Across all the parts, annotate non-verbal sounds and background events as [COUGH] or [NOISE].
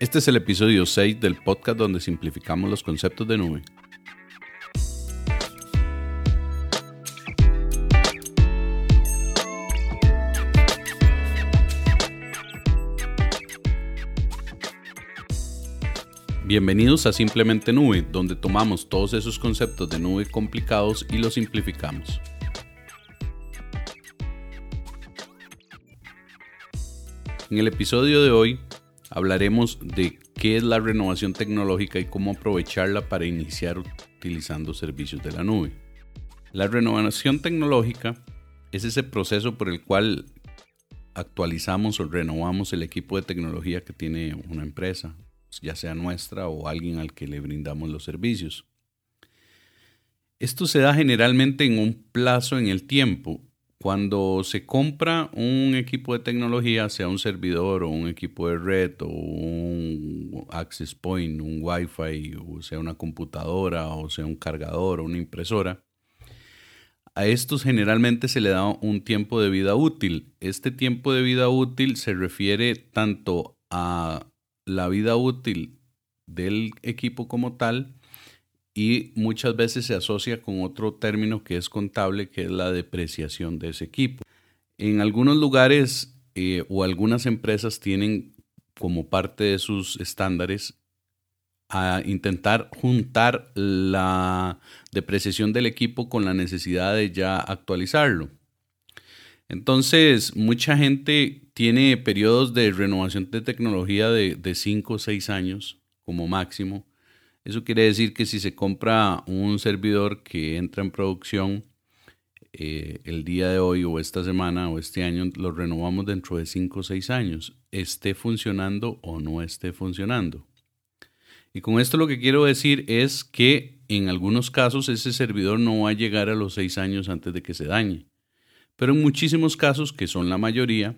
Este es el episodio 6 del podcast donde simplificamos los conceptos de nube. Bienvenidos a Simplemente Nube, donde tomamos todos esos conceptos de nube complicados y los simplificamos. En el episodio de hoy hablaremos de qué es la renovación tecnológica y cómo aprovecharla para iniciar utilizando servicios de la nube. La renovación tecnológica es ese proceso por el cual actualizamos o renovamos el equipo de tecnología que tiene una empresa, ya sea nuestra o alguien al que le brindamos los servicios. Esto se da generalmente en un plazo en el tiempo. Cuando se compra un equipo de tecnología, sea un servidor o un equipo de red o un access point, un wifi, o sea una computadora o sea un cargador o una impresora, a estos generalmente se le da un tiempo de vida útil. Este tiempo de vida útil se refiere tanto a la vida útil del equipo como tal y muchas veces se asocia con otro término que es contable, que es la depreciación de ese equipo. En algunos lugares eh, o algunas empresas tienen como parte de sus estándares a intentar juntar la depreciación del equipo con la necesidad de ya actualizarlo. Entonces, mucha gente tiene periodos de renovación de tecnología de 5 o 6 años como máximo. Eso quiere decir que si se compra un servidor que entra en producción eh, el día de hoy o esta semana o este año, lo renovamos dentro de 5 o 6 años, esté funcionando o no esté funcionando. Y con esto lo que quiero decir es que en algunos casos ese servidor no va a llegar a los 6 años antes de que se dañe. Pero en muchísimos casos, que son la mayoría,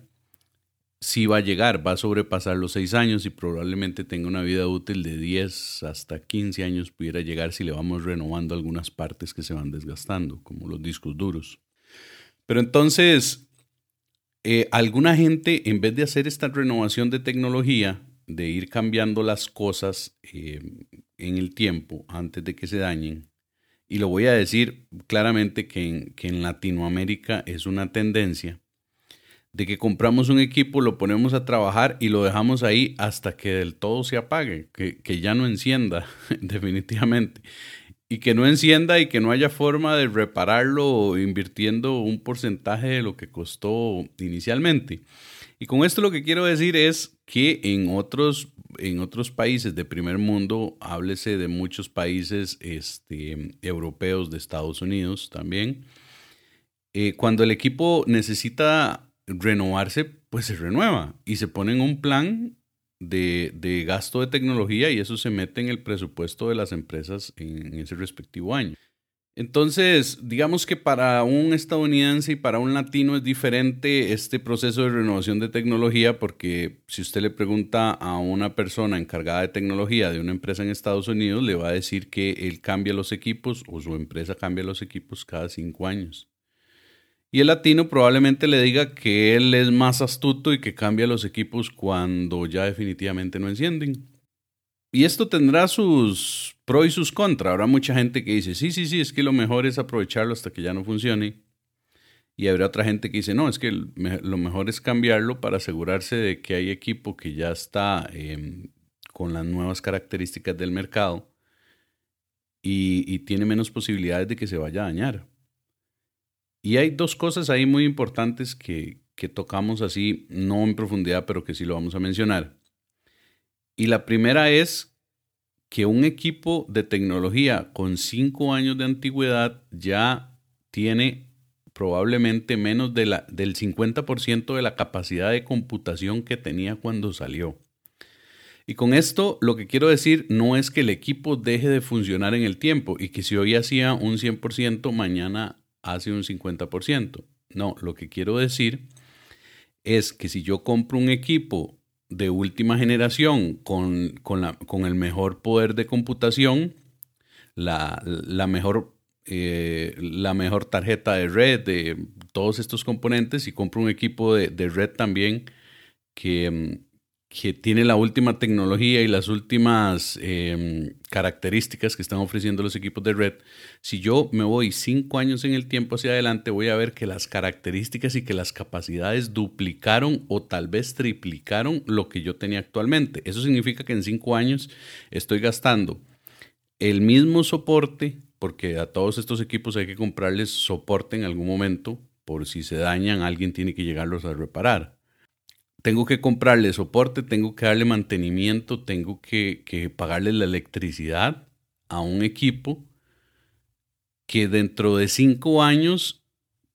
sí va a llegar, va a sobrepasar los 6 años y probablemente tenga una vida útil de 10 hasta 15 años pudiera llegar si le vamos renovando algunas partes que se van desgastando, como los discos duros. Pero entonces, eh, alguna gente, en vez de hacer esta renovación de tecnología, de ir cambiando las cosas eh, en el tiempo antes de que se dañen, y lo voy a decir claramente que en, Latinoamérica es una tendencia de que compramos un equipo, lo ponemos a trabajar y lo dejamos ahí hasta que del todo se apague, que, ya no encienda [LAUGHS] definitivamente. Y que no encienda y que no haya forma de repararlo invirtiendo un porcentaje de lo que costó inicialmente. Y con esto lo que quiero decir es que en otros en otros países de primer mundo, háblese de muchos países este, europeos, de Estados Unidos también, eh, cuando el equipo necesita renovarse, pues se renueva y se pone en un plan de, de, gasto de tecnología y eso se mete en el presupuesto de las empresas en ese respectivo año. Entonces, digamos que para un estadounidense y para un latino es diferente este proceso de renovación de tecnología porque si usted le pregunta a una persona encargada de tecnología de una empresa en Estados Unidos, le va a decir que él cambia los equipos o su empresa cambia los equipos cada cinco años. Y el latino probablemente le diga que él es más astuto y que cambia los equipos cuando ya definitivamente no encienden. Y esto tendrá sus pros y sus contras. Habrá mucha gente que dice, sí, sí, sí, es que lo mejor es aprovecharlo hasta que ya no funcione. Y habrá otra gente que dice, no, es que lo mejor es cambiarlo para asegurarse de que hay equipo que ya está em, con las nuevas características del mercado y, tiene menos posibilidades de que se vaya a dañar. Y hay dos cosas ahí muy importantes que, que tocamos así, no en profundidad, pero que sí lo vamos a mencionar. Y la primera es que un equipo de tecnología con cinco años de antigüedad ya tiene probablemente menos del 50% de la capacidad de computación que tenía cuando salió. Y con esto lo que quiero decir no es que el equipo deje de funcionar en el tiempo y que si hoy hacía un 100%, mañana hace un 50%. No, lo que quiero decir es que si yo compro un equipo de última generación con, la, con el mejor poder de computación, la, mejor, eh, la mejor tarjeta de red, de todos estos componentes y compro un equipo de, red también que, que tiene la última tecnología y las últimas em, características que están ofreciendo los equipos de red, si yo me voy cinco años en el tiempo hacia adelante, voy a ver que las características y que las capacidades duplicaron o tal vez triplicaron lo que yo tenía actualmente. Eso significa que en cinco años estoy gastando el mismo soporte, porque a todos estos equipos hay que comprarles soporte en algún momento, por si se dañan, alguien tiene que llegarlos a reparar tengo que comprarle soporte, tengo que darle mantenimiento, tengo que, pagarle la electricidad a un equipo que dentro de cinco años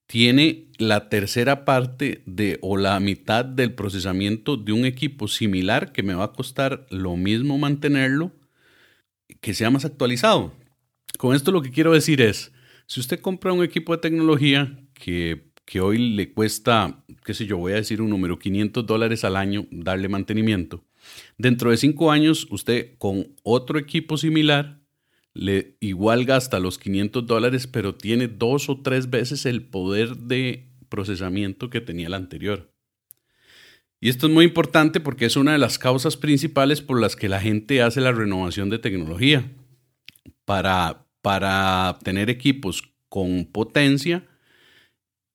tiene la tercera parte de o la mitad del procesamiento de un equipo similar que me va a costar lo mismo mantenerlo, que sea más actualizado. Con esto lo que quiero decir es, si usted compra un equipo de tecnología que que hoy le cuesta, qué sé yo, voy a decir un número, 500 dólares al año darle mantenimiento. Dentro de cinco años, usted con otro equipo similar, le igual gasta los 500 dólares, pero tiene dos o tres veces el poder de procesamiento que tenía el anterior. Y esto es muy importante porque es una de las causas principales por las que la gente hace la renovación de tecnología. Para, para tener equipos con potencia,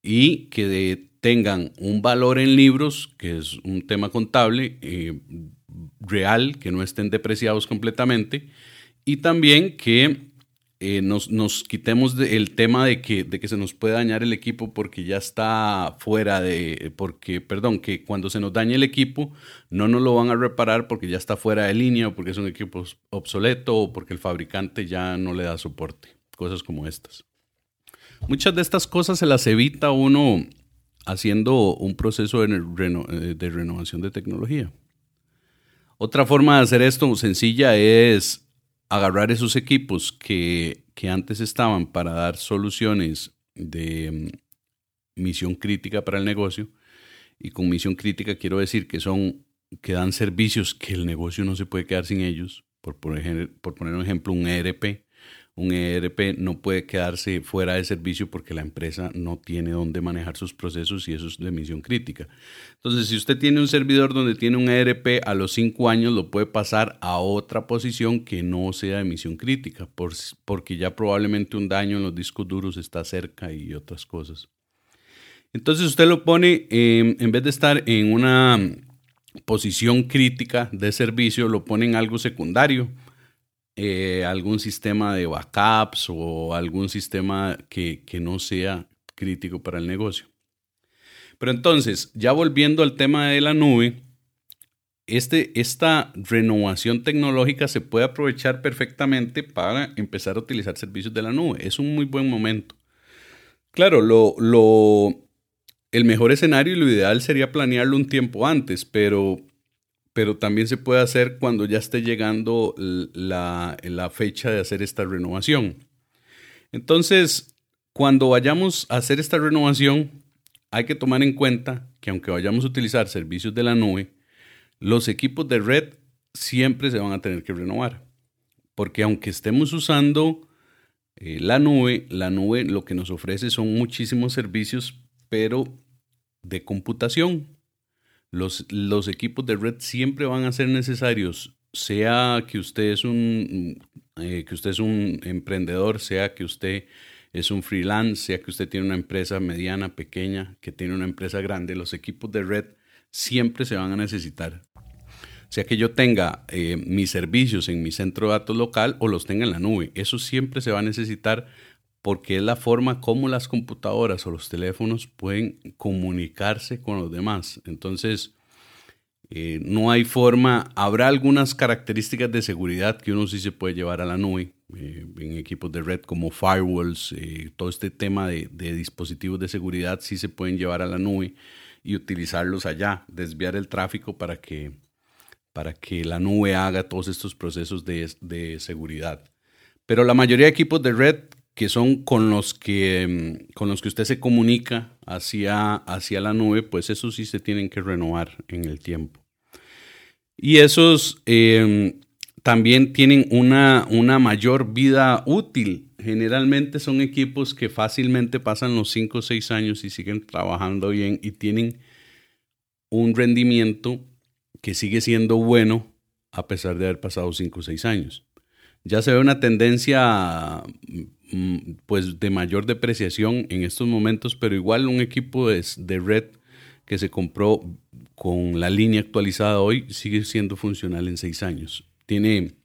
y que tengan un valor en libros, que es un tema contable eh, real, que no estén depreciados completamente, y también que eh, nos, nos, quitemos el tema de que, de que se nos puede dañar el equipo porque ya está fuera de, porque, perdón, que cuando se nos dañe el equipo no nos lo van a reparar porque ya está fuera de línea o porque es un equipo obsoleto o porque el fabricante ya no le da soporte, cosas como estas. Muchas de estas cosas se las evita uno haciendo un proceso de, eh, renovación de tecnología. Otra forma de hacer esto sencilla es agarrar esos equipos que, que antes estaban para dar soluciones de mm, misión crítica para el negocio. Y con misión crítica quiero decir que son que dan servicios que el negocio no se puede quedar sin ellos. Por, por, por poner un ejemplo, un ERP un ERP no puede quedarse fuera de servicio porque la empresa no tiene dónde manejar sus procesos y eso es de misión crítica. Entonces, si usted tiene un servidor donde tiene un ERP, a los cinco años lo puede pasar a otra posición que no sea de misión crítica, porque ya probablemente un daño en los discos duros está cerca y otras cosas. Entonces usted lo pone, em, en vez de estar en una posición crítica de servicio, lo pone en algo secundario eh, algún sistema de backups o algún sistema que, no sea crítico para el negocio. Pero entonces, ya volviendo al tema de la nube, este, esta renovación tecnológica se puede aprovechar perfectamente para empezar a utilizar servicios de la nube. Es un muy buen momento. Claro, lo, lo, el mejor escenario y lo ideal sería planearlo un tiempo antes, pero pero también se puede hacer cuando ya esté llegando la, fecha de hacer esta renovación. Entonces, cuando vayamos a hacer esta renovación, hay que tomar en cuenta que aunque vayamos a utilizar servicios de la nube, los equipos de red siempre se van a tener que renovar. Porque aunque estemos usando eh, la nube, la nube lo que nos ofrece son muchísimos servicios, pero de computación, los, equipos de red siempre van a ser necesarios, sea que usted es un, eh, que usted es un emprendedor, sea que usted es un freelance, sea que usted tiene una empresa mediana, pequeña, que tiene una empresa grande, los equipos de red siempre se van a necesitar. Sea que yo tenga eh, mis servicios en mi centro de datos local o los tenga en la nube, eso siempre se va a necesitar porque es la forma como las computadoras o los teléfonos pueden comunicarse con los demás. Entonces, eh, no hay forma, habrá algunas características de seguridad que uno sí se puede llevar a la nube, eh, en equipos de red como firewalls, eh, todo este tema de, dispositivos de seguridad sí se pueden llevar a la nube y utilizarlos allá, desviar el tráfico para que, para que la nube haga todos estos procesos de, de seguridad. Pero la mayoría de equipos de red que son con los que, mm, con los que usted se comunica hacia, hacia la nube, pues esos sí se tienen que renovar en el tiempo. Y esos em, también tienen una, una mayor vida útil. Generalmente son equipos que fácilmente pasan los 5 o 6 años y siguen trabajando bien y tienen un rendimiento que sigue siendo bueno a pesar de haber pasado 5 o 6 años. Ya se ve una tendencia mm, pues de mayor depreciación en estos momentos, pero igual un equipo de, de red que se compró con la línea actualizada hoy sigue siendo funcional en 6 años. Tiene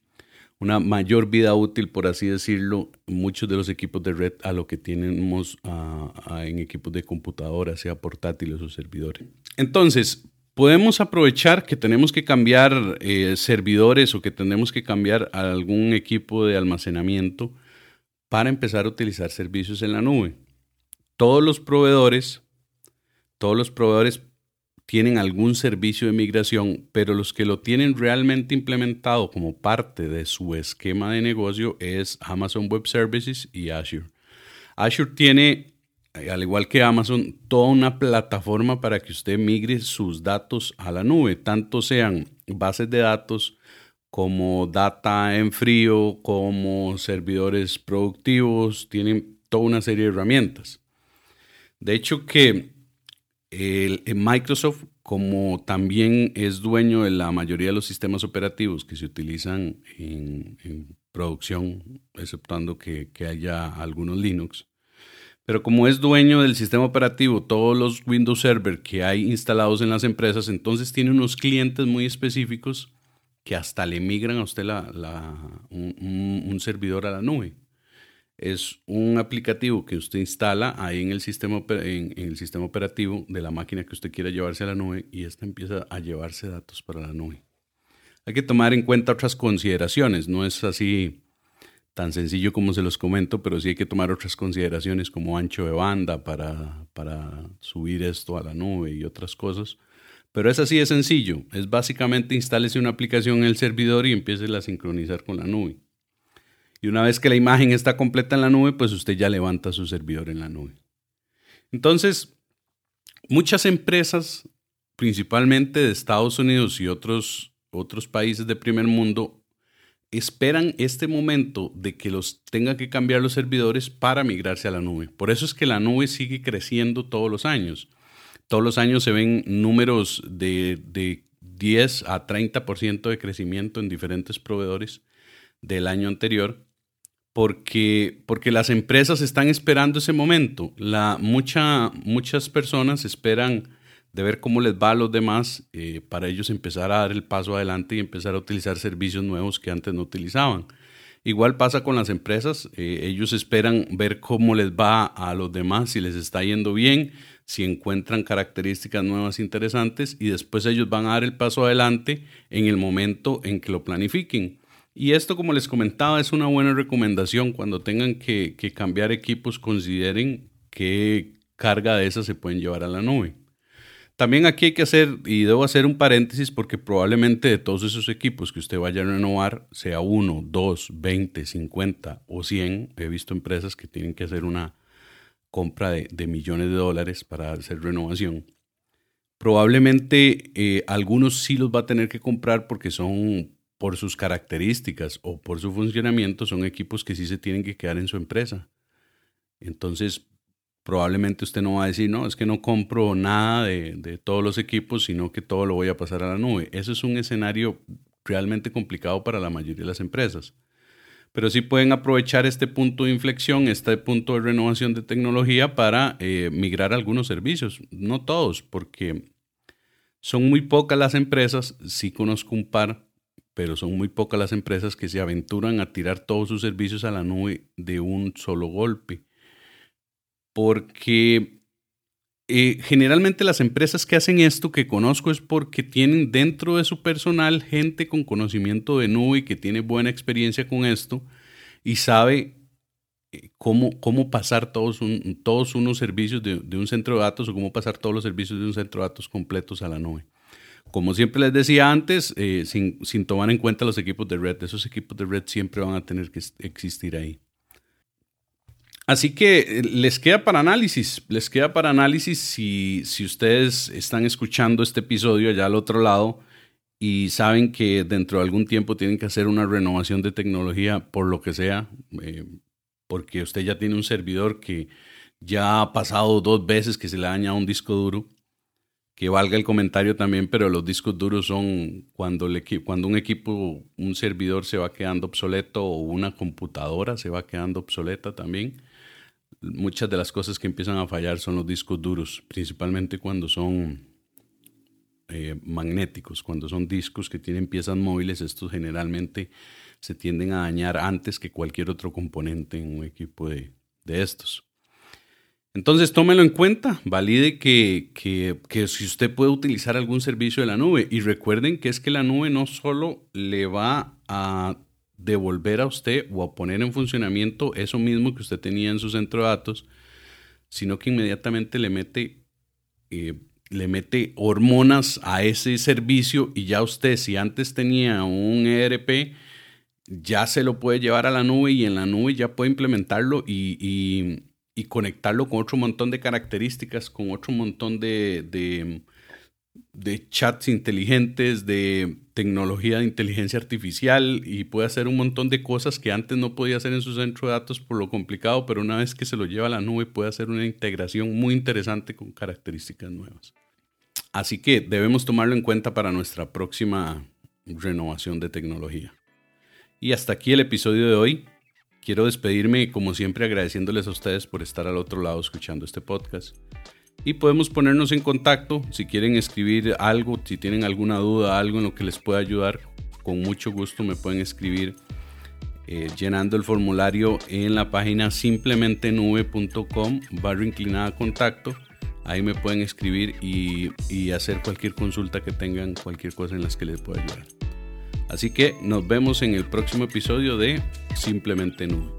una mayor vida útil, por así decirlo, muchos de los equipos de red a lo que tenemos en equipos de computadora, sea portátiles o servidores. Entonces, podemos aprovechar que tenemos que cambiar eh, servidores o que tenemos que cambiar algún equipo de almacenamiento para empezar a utilizar servicios en la nube. Todos los proveedores, todos los proveedores tienen algún servicio de migración, pero los que lo tienen realmente implementado como parte de su esquema de negocio es Amazon Web Services y Azure. Azure tiene, al igual que Amazon, toda una plataforma para que usted migre sus datos a la nube, tanto sean bases de datos como data en frío, como servidores productivos, tienen toda una serie de herramientas. De hecho que el, Microsoft, como también es dueño de la mayoría de los sistemas operativos que se utilizan en, producción, exceptuando que, que, haya algunos Linux, pero como es dueño del sistema operativo, todos los Windows Server que hay instalados en las empresas, entonces tiene unos clientes muy específicos que hasta le migran a usted un servidor a la nube es un aplicativo que usted instala ahí en el, sistema, en, el sistema operativo de la máquina que usted quiera llevarse a la nube y esta empieza a llevarse datos para la nube. Hay que tomar en cuenta otras consideraciones, no es así tan sencillo como se los comento, pero sí hay que tomar otras consideraciones como ancho de banda para, para subir esto a la nube y otras cosas. Pero es así de sencillo, es básicamente instálese una aplicación en el servidor y empiece a sincronizar con la nube. Y una vez que la imagen está completa en la nube, pues usted ya levanta su servidor en la nube. Entonces, muchas empresas, principalmente de Estados Unidos y otros, otros países de primer mundo, esperan este momento de que los tengan que cambiar los servidores para migrarse a la nube. Por eso es que la nube sigue creciendo todos los años. Todos los años se ven números de, de 10 a 30% de crecimiento en diferentes proveedores del año anterior porque, porque las empresas están esperando ese momento. La, mucha, muchas personas esperan de ver cómo les va a los demás eh, para ellos empezar a dar el paso adelante y empezar a utilizar servicios nuevos que antes no utilizaban. Igual pasa con las empresas, eh, ellos esperan ver cómo les va a los demás, si les está yendo bien, si encuentran características nuevas interesantes y después ellos van a dar el paso adelante en el momento en que lo planifiquen. Y esto, como les comentaba, es una buena recomendación. Cuando tengan que, cambiar equipos, consideren qué carga de esas se pueden llevar a la nube. También aquí hay que hacer, y debo hacer un paréntesis porque probablemente de todos esos equipos que usted vaya a renovar, sea uno, dos, veinte, cincuenta o cien, he visto empresas que tienen que hacer una compra de, millones de dólares para hacer renovación. Probablemente eh, algunos sí los va a tener que comprar porque son por sus características o por su funcionamiento, son equipos que sí se tienen que quedar en su empresa. Entonces, probablemente usted no va a decir, no, es que no compro nada de, todos los equipos, sino que todo lo voy a pasar a la nube. Eso es un escenario realmente complicado para la mayoría de las empresas. Pero sí pueden aprovechar este punto de inflexión, este punto de renovación de tecnología para eh, migrar algunos servicios. No todos, porque son muy pocas las empresas, sí conozco un par pero son muy pocas las empresas que se aventuran a tirar todos sus servicios a la nube de un solo golpe. Porque eh, generalmente las empresas que hacen esto que conozco es porque tienen dentro de su personal gente con conocimiento de nube y que tiene buena experiencia con esto y sabe eh, cómo, cómo pasar todos, todos unos servicios de, un centro de datos o cómo pasar todos los servicios de un centro de datos completos a la nube. Como siempre les decía antes, eh, sin, tomar en cuenta los equipos de red, esos equipos de red siempre van a tener que existir ahí. Así que eh, les queda para análisis, les queda para análisis si, si ustedes están escuchando este episodio allá al otro lado y saben que dentro de algún tiempo tienen que hacer una renovación de tecnología por lo que sea, eh, porque usted ya tiene un servidor que ya ha pasado dos veces que se le ha dañado un disco duro que valga el comentario también, pero los discos duros son cuando, el cuando un equipo, un servidor se va quedando obsoleto o una computadora se va quedando obsoleta también. Muchas de las cosas que empiezan a fallar son los discos duros, principalmente cuando son eh, magnéticos, cuando son discos que tienen piezas móviles, estos generalmente se tienden a dañar antes que cualquier otro componente en un equipo de, de estos. Entonces tómelo en cuenta, valide que, que, si usted puede utilizar algún servicio de la nube y recuerden que es que la nube no solo le va a devolver a usted o a poner en funcionamiento eso mismo que usted tenía en su centro de datos, sino que inmediatamente le mete, eh, le mete hormonas a ese servicio y ya usted si antes tenía un ERP, ya se lo puede llevar a la nube y en la nube ya puede implementarlo y y conectarlo con otro montón de características, con otro montón de, de, chats inteligentes, de tecnología de inteligencia artificial y puede hacer un montón de cosas que antes no podía hacer en su centro de datos por lo complicado, pero una vez que se lo lleva a la nube puede hacer una integración muy interesante con características nuevas. Así que debemos tomarlo en cuenta para nuestra próxima renovación de tecnología. Y hasta aquí el episodio de hoy. Quiero despedirme, como siempre, agradeciéndoles a ustedes por estar al otro lado escuchando este podcast. Y podemos ponernos en contacto si quieren escribir algo, si tienen alguna duda, algo en lo que les pueda ayudar. Con mucho gusto me pueden escribir eh, llenando el formulario en la página simplemente nube.com barra inclinada contacto. Ahí me pueden escribir y, y hacer cualquier consulta que tengan, cualquier cosa en las que les pueda ayudar. Así que nos vemos en el próximo episodio de Simplemente Nube.